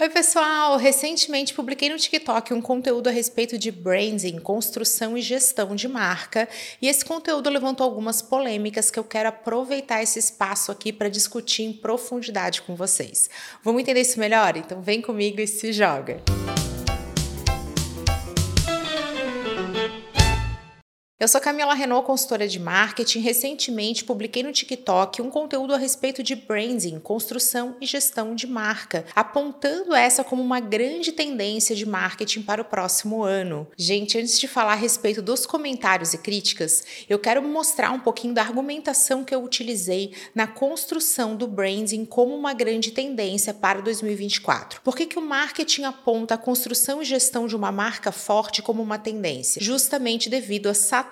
Oi, pessoal! Recentemente publiquei no TikTok um conteúdo a respeito de branding, construção e gestão de marca, e esse conteúdo levantou algumas polêmicas que eu quero aproveitar esse espaço aqui para discutir em profundidade com vocês. Vamos entender isso melhor? Então vem comigo e se joga! Eu sou Camila Renault, consultora de marketing. Recentemente publiquei no TikTok um conteúdo a respeito de branding, construção e gestão de marca, apontando essa como uma grande tendência de marketing para o próximo ano. Gente, antes de falar a respeito dos comentários e críticas, eu quero mostrar um pouquinho da argumentação que eu utilizei na construção do branding como uma grande tendência para 2024. Por que, que o marketing aponta a construção e gestão de uma marca forte como uma tendência? Justamente devido a saturação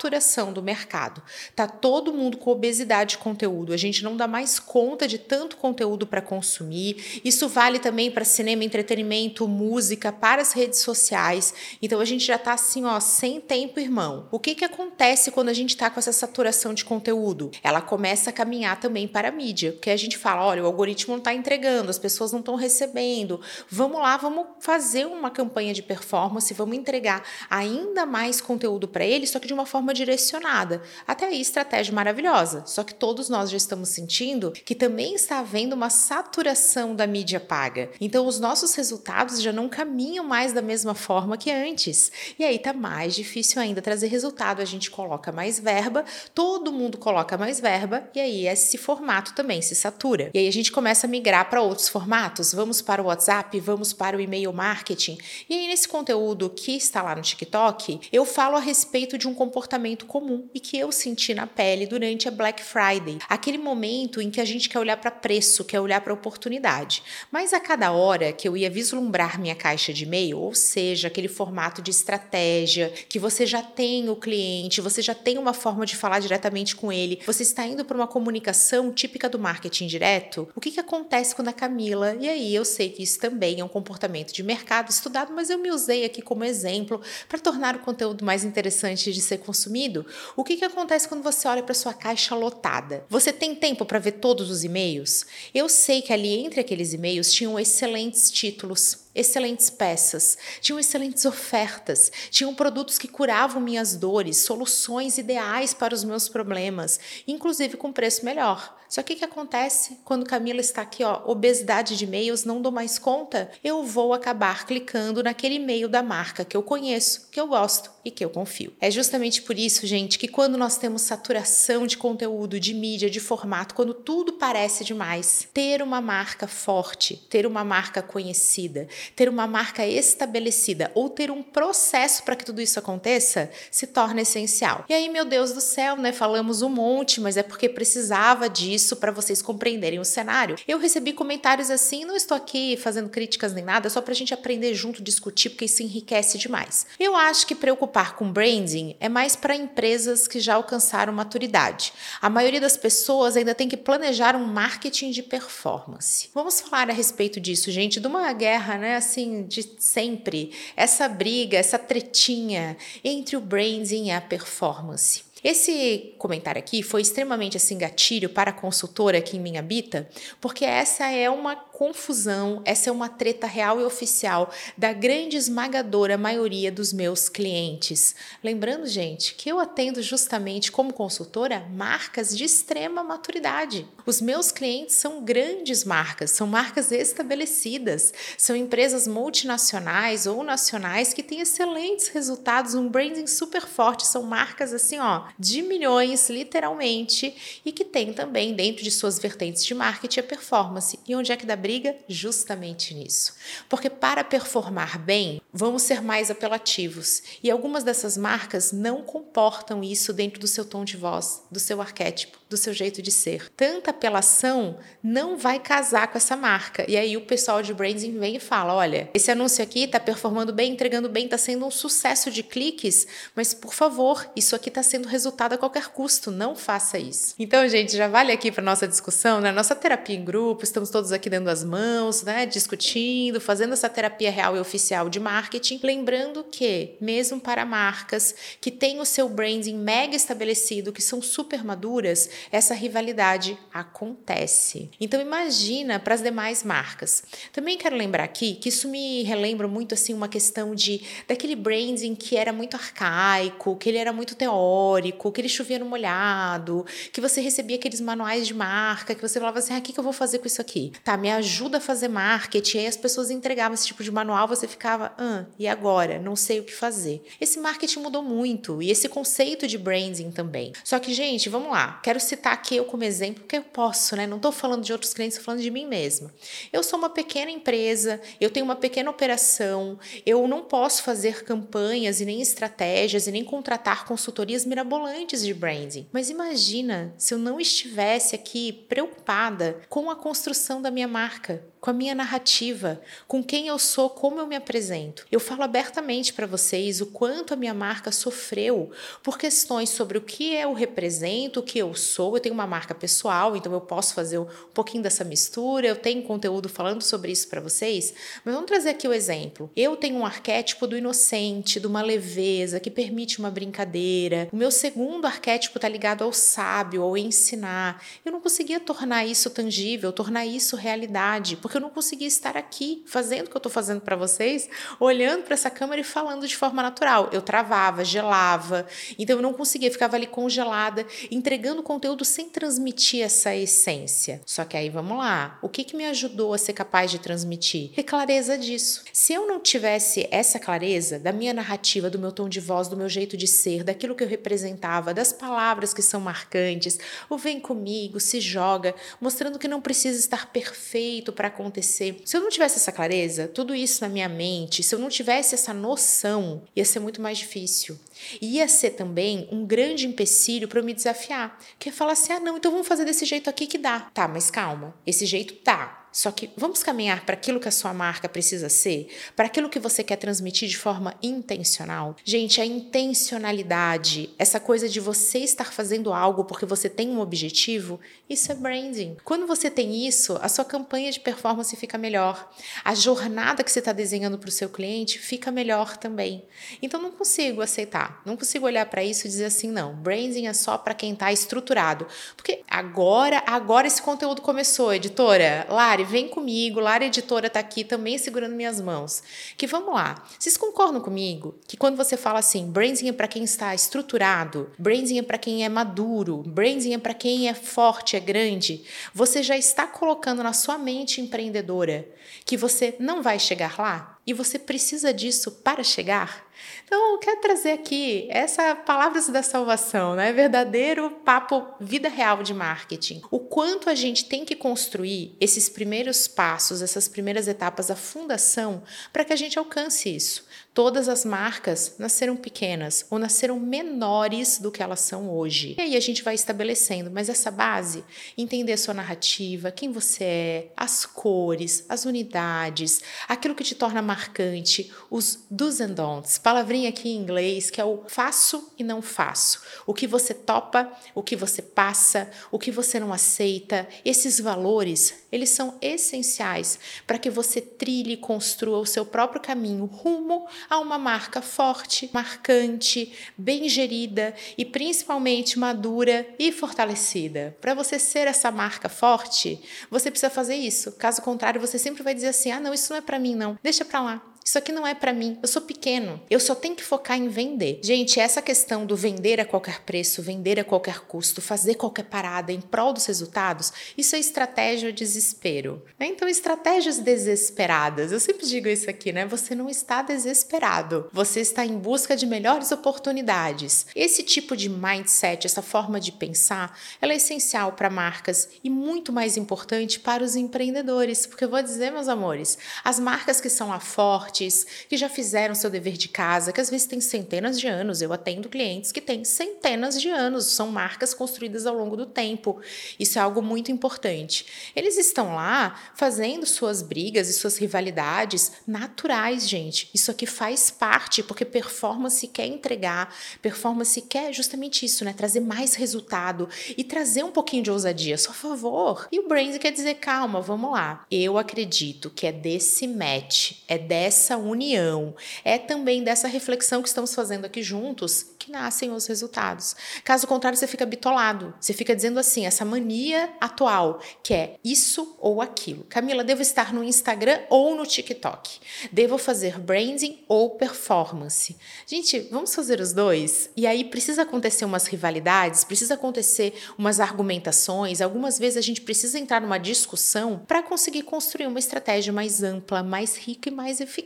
do mercado. Tá todo mundo com obesidade de conteúdo. A gente não dá mais conta de tanto conteúdo para consumir. Isso vale também para cinema, entretenimento, música, para as redes sociais. Então a gente já tá assim, ó, sem tempo, irmão. O que que acontece quando a gente tá com essa saturação de conteúdo? Ela começa a caminhar também para a mídia, porque a gente fala, olha, o algoritmo não está entregando, as pessoas não estão recebendo. Vamos lá, vamos fazer uma campanha de performance, vamos entregar ainda mais conteúdo para ele, só que de uma forma forma direcionada. Até aí, estratégia maravilhosa. Só que todos nós já estamos sentindo que também está havendo uma saturação da mídia paga. Então, os nossos resultados já não caminham mais da mesma forma que antes. E aí tá mais difícil ainda trazer resultado. A gente coloca mais verba, todo mundo coloca mais verba, e aí esse formato também se satura. E aí a gente começa a migrar para outros formatos. Vamos para o WhatsApp, vamos para o e-mail marketing. E aí, nesse conteúdo que está lá no TikTok, eu falo a respeito de um comportamento comportamento comum e que eu senti na pele durante a Black Friday, aquele momento em que a gente quer olhar para preço, quer olhar para oportunidade. Mas a cada hora que eu ia vislumbrar minha caixa de e-mail, ou seja, aquele formato de estratégia, que você já tem o cliente, você já tem uma forma de falar diretamente com ele, você está indo para uma comunicação típica do marketing direto, o que, que acontece quando a Camila, e aí eu sei que isso também é um comportamento de mercado estudado, mas eu me usei aqui como exemplo para tornar o conteúdo mais interessante de ser consumido consumido, o que, que acontece quando você olha para sua caixa lotada? Você tem tempo para ver todos os e-mails? Eu sei que ali entre aqueles e-mails tinham excelentes títulos excelentes peças, tinham excelentes ofertas, tinham produtos que curavam minhas dores, soluções ideais para os meus problemas, inclusive com preço melhor. Só que o que acontece quando Camila está aqui, ó, obesidade de e-mails, não dou mais conta? Eu vou acabar clicando naquele e-mail da marca que eu conheço, que eu gosto e que eu confio. É justamente por isso, gente, que quando nós temos saturação de conteúdo, de mídia, de formato, quando tudo parece demais, ter uma marca forte, ter uma marca conhecida, ter uma marca estabelecida ou ter um processo para que tudo isso aconteça se torna essencial. E aí, meu Deus do céu, né? Falamos um monte, mas é porque precisava disso para vocês compreenderem o cenário. Eu recebi comentários assim, não estou aqui fazendo críticas nem nada, só para a gente aprender junto, discutir, porque isso enriquece demais. Eu acho que preocupar com branding é mais para empresas que já alcançaram maturidade. A maioria das pessoas ainda tem que planejar um marketing de performance. Vamos falar a respeito disso, gente, de uma guerra, né? Assim de sempre, essa briga, essa tretinha entre o branding e a performance. Esse comentário aqui foi extremamente assim gatilho para a consultora aqui em Minha Bita, porque essa é uma confusão, essa é uma treta real e oficial da grande esmagadora maioria dos meus clientes. Lembrando, gente, que eu atendo justamente como consultora marcas de extrema maturidade. Os meus clientes são grandes marcas, são marcas estabelecidas, são empresas multinacionais ou nacionais que têm excelentes resultados, um branding super forte, são marcas assim, ó, de milhões, literalmente, e que tem também dentro de suas vertentes de marketing a performance. E onde é que dá briga? Justamente nisso. Porque para performar bem, vamos ser mais apelativos. E algumas dessas marcas não comportam isso dentro do seu tom de voz, do seu arquétipo, do seu jeito de ser. Tanta apelação não vai casar com essa marca. E aí o pessoal de branding vem e fala: olha, esse anúncio aqui está performando bem, entregando bem, está sendo um sucesso de cliques, mas por favor, isso aqui está sendo resultado a qualquer custo. Não faça isso. Então, gente, já vale aqui para nossa discussão, né? Nossa terapia em grupo, estamos todos aqui dando as mãos, né? Discutindo, fazendo essa terapia real e oficial de marca marketing, lembrando que, mesmo para marcas que têm o seu branding mega estabelecido, que são super maduras, essa rivalidade acontece. Então imagina para as demais marcas. Também quero lembrar aqui que isso me relembra muito assim uma questão de daquele branding que era muito arcaico, que ele era muito teórico, que ele chovia no molhado, que você recebia aqueles manuais de marca, que você falava assim: "Ah, o que, eu vou fazer com isso aqui?". Tá, me ajuda a fazer marketing. E aí as pessoas entregavam esse tipo de manual, você ficava: "Ah, e agora? Não sei o que fazer". Esse marketing mudou muito e esse conceito de branding também. Só que, gente, vamos lá. Quero citar aqui eu como exemplo, porque eu posso, né? Não estou falando de outros clientes, estou falando de mim mesma. Eu sou uma pequena empresa, eu tenho uma pequena operação, eu não posso fazer campanhas e nem estratégias e nem contratar consultorias mirabolantes de branding. Mas imagina se eu não estivesse aqui preocupada com a construção da minha marca, com a minha narrativa, com quem eu sou, como eu me apresento. Eu falo abertamente para vocês o quanto a minha marca sofreu por questões sobre o que eu represento, o que eu sou. Eu tenho uma marca pessoal, então eu posso fazer um pouquinho dessa mistura. Eu tenho conteúdo falando sobre isso para vocês, mas vamos trazer aqui o exemplo. Eu tenho um arquétipo do inocente, de uma leveza que permite uma brincadeira. O meu segundo arquétipo está ligado ao sábio, ao ensinar. Eu não conseguia tornar isso tangível, tornar isso realidade, porque eu não conseguia estar aqui fazendo o que eu estou fazendo para vocês, olhando para essa câmera e falando de forma natural. Eu travava, gelava, então eu não conseguia, ficava ali congelada, entregando conteúdo sem transmitir essa essência. Só que aí vamos lá, o que, que me ajudou a ser capaz de transmitir? Ter clareza disso. Se eu não tivesse essa clareza da minha narrativa, do meu tom de voz, do meu jeito de ser, daquilo que eu representava, das palavras que são marcantes, o vem comigo, se joga, mostrando que não precisa estar perfeito para acontecer. Se eu não tivesse essa clareza, tudo isso na minha mente, se eu não tivesse essa noção, ia ser muito mais difícil. Ia ser também um grande empecilho para eu me desafiar. Que é falar assim: ah, não, então vamos fazer desse jeito aqui que dá. Tá, mas calma, esse jeito tá. Só que vamos caminhar para aquilo que a sua marca precisa ser, para aquilo que você quer transmitir de forma intencional. Gente, a intencionalidade, essa coisa de você estar fazendo algo porque você tem um objetivo, isso é branding. Quando você tem isso, a sua campanha de performance fica melhor. A jornada que você está desenhando para o seu cliente fica melhor também. Então não consigo aceitar, não consigo olhar para isso e dizer assim, não, branding é só para quem está estruturado. Porque agora, agora esse conteúdo começou, editora. Lari, vem comigo, Lara Editora está aqui também segurando minhas mãos. Que vamos lá. Vocês concordam comigo que quando você fala assim, branding é para quem está estruturado, branding é para quem é maduro, branding é para quem é forte, é grande, você já está colocando na sua mente empreendedora que você não vai chegar lá e você precisa disso para chegar? Então, eu quero trazer aqui essa palavras da salvação, né? Verdadeiro papo vida real de marketing. O quanto a gente tem que construir esses primeiros passos, essas primeiras etapas, a fundação, para que a gente alcance isso. Todas as marcas nasceram pequenas ou nasceram menores do que elas são hoje. E aí a gente vai estabelecendo, mas essa base, entender a sua narrativa, quem você é, as cores, as unidades, aquilo que te torna marcante, os do's and don'ts, palavrinha aqui em inglês que é o faço e não faço. O que você topa, o que você passa, o que você não aceita, esses valores, eles são essenciais para que você trilhe e construa o seu próprio caminho rumo a uma marca forte, marcante, bem gerida e principalmente madura e fortalecida. Para você ser essa marca forte, você precisa fazer isso. Caso contrário, você sempre vai dizer assim: "Ah, não, isso não é para mim não. Deixa para lá. Isso aqui não é para mim. Eu sou pequeno. Eu só tenho que focar em vender. Gente, essa questão do vender a qualquer preço, vender a qualquer custo, fazer qualquer parada em prol dos resultados, isso é estratégia de desespero. Né? Então, estratégias desesperadas. Eu sempre digo isso aqui, né? Você não está desesperado. Você está em busca de melhores oportunidades. Esse tipo de mindset, essa forma de pensar, ela é essencial para marcas e muito mais importante para os empreendedores, porque eu vou dizer, meus amores, as marcas que são a forte fortes, que já fizeram seu dever de casa, que às vezes têm centenas de anos. Eu atendo clientes que têm centenas de anos, são marcas construídas ao longo do tempo. Isso é algo muito importante. Eles estão lá fazendo suas brigas e suas rivalidades naturais, gente. Isso aqui faz parte, porque performance quer entregar, performance quer justamente isso, né? Trazer mais resultado e trazer um pouquinho de ousadia, só favor. E o Brains quer dizer, calma, vamos lá. Eu acredito que é desse match, é dessa dessa união, é também dessa reflexão que estamos fazendo aqui juntos que nascem os resultados. Caso contrário, você fica bitolado. Você fica dizendo assim, essa mania atual, que é isso ou aquilo. Camila, devo estar no Instagram ou no TikTok? Devo fazer branding ou performance? Gente, vamos fazer os dois? E aí precisa acontecer umas rivalidades, precisa acontecer umas argumentações, algumas vezes a gente precisa entrar numa discussão para conseguir construir uma estratégia mais ampla, mais rica e mais eficaz.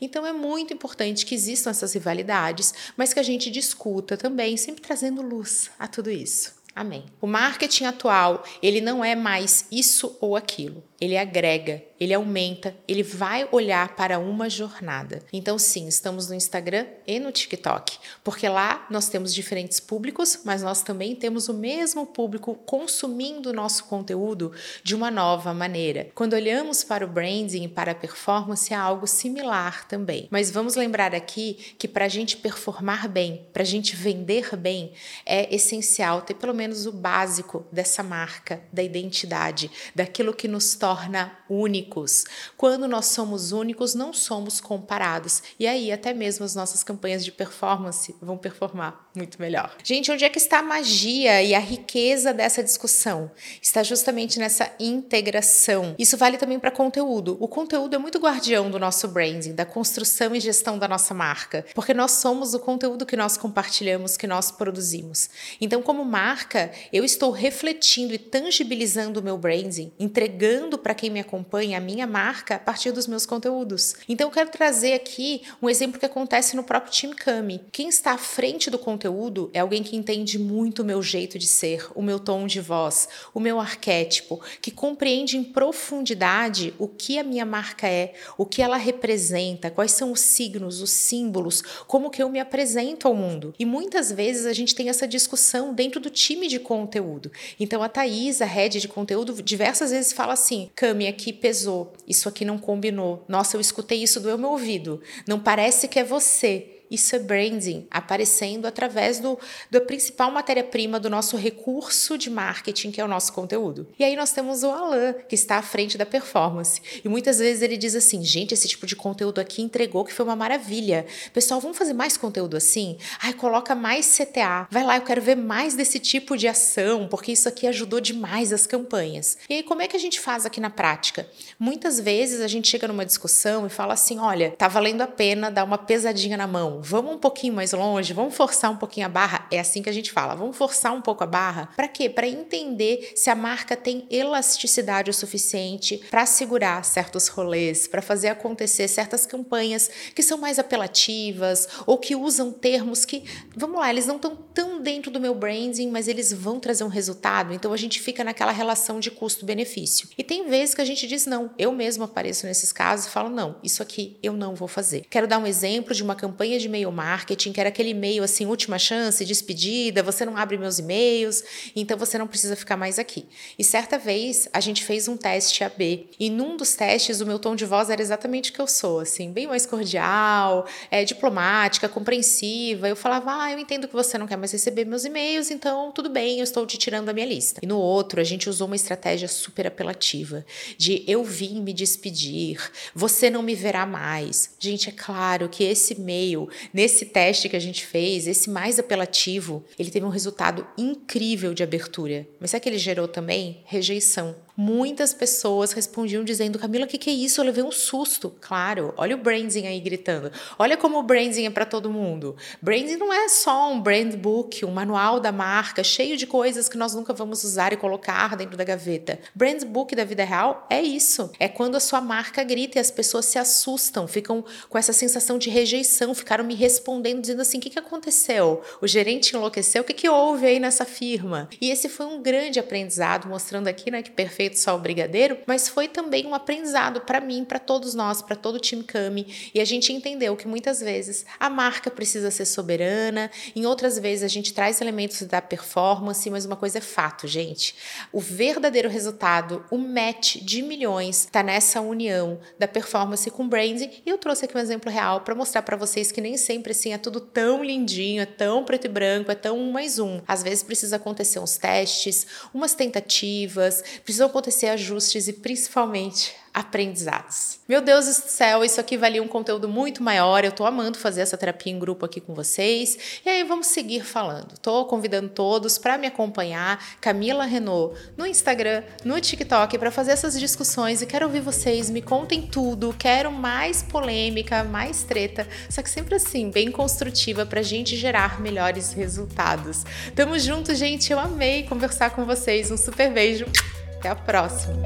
Então é muito importante que existam essas rivalidades, mas que a gente discuta também, sempre trazendo luz a tudo isso. Amém. O marketing atual, ele não é mais isso ou aquilo ele agrega, ele aumenta, ele vai olhar para uma jornada. Então, sim, estamos no Instagram e no TikTok, porque lá nós temos diferentes públicos, mas nós também temos o mesmo público consumindo o nosso conteúdo de uma nova maneira. Quando olhamos para o branding e para a performance, é algo similar também. Mas vamos lembrar aqui que para a gente performar bem, para a gente vender bem, é essencial ter pelo menos o básico dessa marca, da identidade, daquilo que nos torna torna únicos. Quando nós somos únicos, não somos comparados. E aí, até mesmo as nossas campanhas de performance vão performar muito melhor. Gente, onde é que está a magia e a riqueza dessa discussão? Está justamente nessa integração. Isso vale também para conteúdo. O conteúdo é muito guardião do nosso branding, da construção e gestão da nossa marca, porque nós somos o conteúdo que nós compartilhamos, que nós produzimos. Então, como marca, eu estou refletindo e tangibilizando o meu branding, entregando para quem me acompanha a minha marca a partir dos meus conteúdos. Então, eu quero trazer aqui um exemplo que acontece no próprio time Kami. Quem está à frente do conteúdo conteúdo é alguém que entende muito o meu jeito de ser, o meu tom de voz, o meu arquétipo, que compreende em profundidade o que a minha marca é, o que ela representa, quais são os signos, os símbolos, como que eu me apresento ao mundo. E muitas vezes a gente tem essa discussão dentro do time de conteúdo. Então a Thaís, a head de conteúdo, diversas vezes fala assim: Cami, aqui pesou, isso aqui não combinou. Nossa, eu escutei isso do meu ouvido. Não parece que é você. Isso é branding, aparecendo através do, da principal matéria-prima do nosso recurso de marketing, que é o nosso conteúdo. E aí nós temos o Alan, que está à frente da performance. E muitas vezes ele diz assim: gente, esse tipo de conteúdo aqui entregou que foi uma maravilha. Pessoal, vamos fazer mais conteúdo assim? Ai, coloca mais CTA. Vai lá, eu quero ver mais desse tipo de ação, porque isso aqui ajudou demais as campanhas. E aí, como é que a gente faz aqui na prática? Muitas vezes a gente chega numa discussão e fala assim: olha, tá valendo a pena dar uma pesadinha na mão vamos um pouquinho mais longe, vamos forçar um pouquinho a barra. É assim que a gente fala, vamos forçar um pouco a barra. Para quê? Para entender se a marca tem elasticidade o suficiente para segurar certos rolês, para fazer acontecer certas campanhas que são mais apelativas ou que usam termos que, vamos lá, eles não estão tão dentro do meu branding, mas eles vão trazer um resultado. Então a gente fica naquela relação de custo-benefício. E tem vezes que a gente diz não. Eu mesmo apareço nesses casos e falo não, isso aqui eu não vou fazer. Quero dar um exemplo de uma campanha de e-mail marketing, que era aquele e-mail assim, última chance, despedida, você não abre meus e-mails, então você não precisa ficar mais aqui. E certa vez a gente fez um teste AB, e num dos testes o meu tom de voz era exatamente o que eu sou, assim, bem mais cordial, é, diplomática, compreensiva. Eu falava, ah, eu entendo que você não quer mais receber meus e-mails, então tudo bem, eu estou te tirando da minha lista. E no outro, a gente usou uma estratégia super apelativa, de eu vim me despedir, você não me verá mais. Gente, é claro que esse e-mail Nesse teste que a gente fez, esse mais apelativo, ele teve um resultado incrível de abertura. Mas sabe que ele gerou também? Rejeição. Muitas pessoas respondiam dizendo: Camila, o que, que é isso? Eu levei um susto. Claro, olha o branding aí gritando. Olha como o branding é para todo mundo. Branding não é só um brand book, um manual da marca cheio de coisas que nós nunca vamos usar e colocar dentro da gaveta. Brand book da vida real é isso. É quando a sua marca grita e as pessoas se assustam, ficam com essa sensação de rejeição, ficaram me respondendo dizendo assim: o que, que aconteceu? O gerente enlouqueceu? O que, que houve aí nessa firma? E esse foi um grande aprendizado, mostrando aqui né, que perfeito feito só o brigadeiro, mas foi também um aprendizado para mim, para todos nós, para todo o time Kami. E a gente entendeu que muitas vezes a marca precisa ser soberana, em outras vezes a gente traz elementos da performance, mas uma coisa é fato, gente. O verdadeiro resultado, o match de milhões, está nessa união da performance com branding. E eu trouxe aqui um exemplo real para mostrar para vocês que nem sempre assim é tudo tão lindinho, é tão preto e branco, é tão um mais um. Às vezes precisa acontecer uns testes, umas tentativas, precisam acontecer ajustes e principalmente aprendizados. Meu Deus do céu, isso aqui valia um conteúdo muito maior. Eu tô amando fazer essa terapia em grupo aqui com vocês. E aí vamos seguir falando. Tô convidando todos para me acompanhar, Camila Renault, no Instagram, no TikTok para fazer essas discussões e quero ouvir vocês, me contem tudo. Quero mais polêmica, mais treta, só que sempre assim, bem construtiva pra gente gerar melhores resultados. Tamo junto, gente. Eu amei conversar com vocês. Um super beijo. Até a próxima!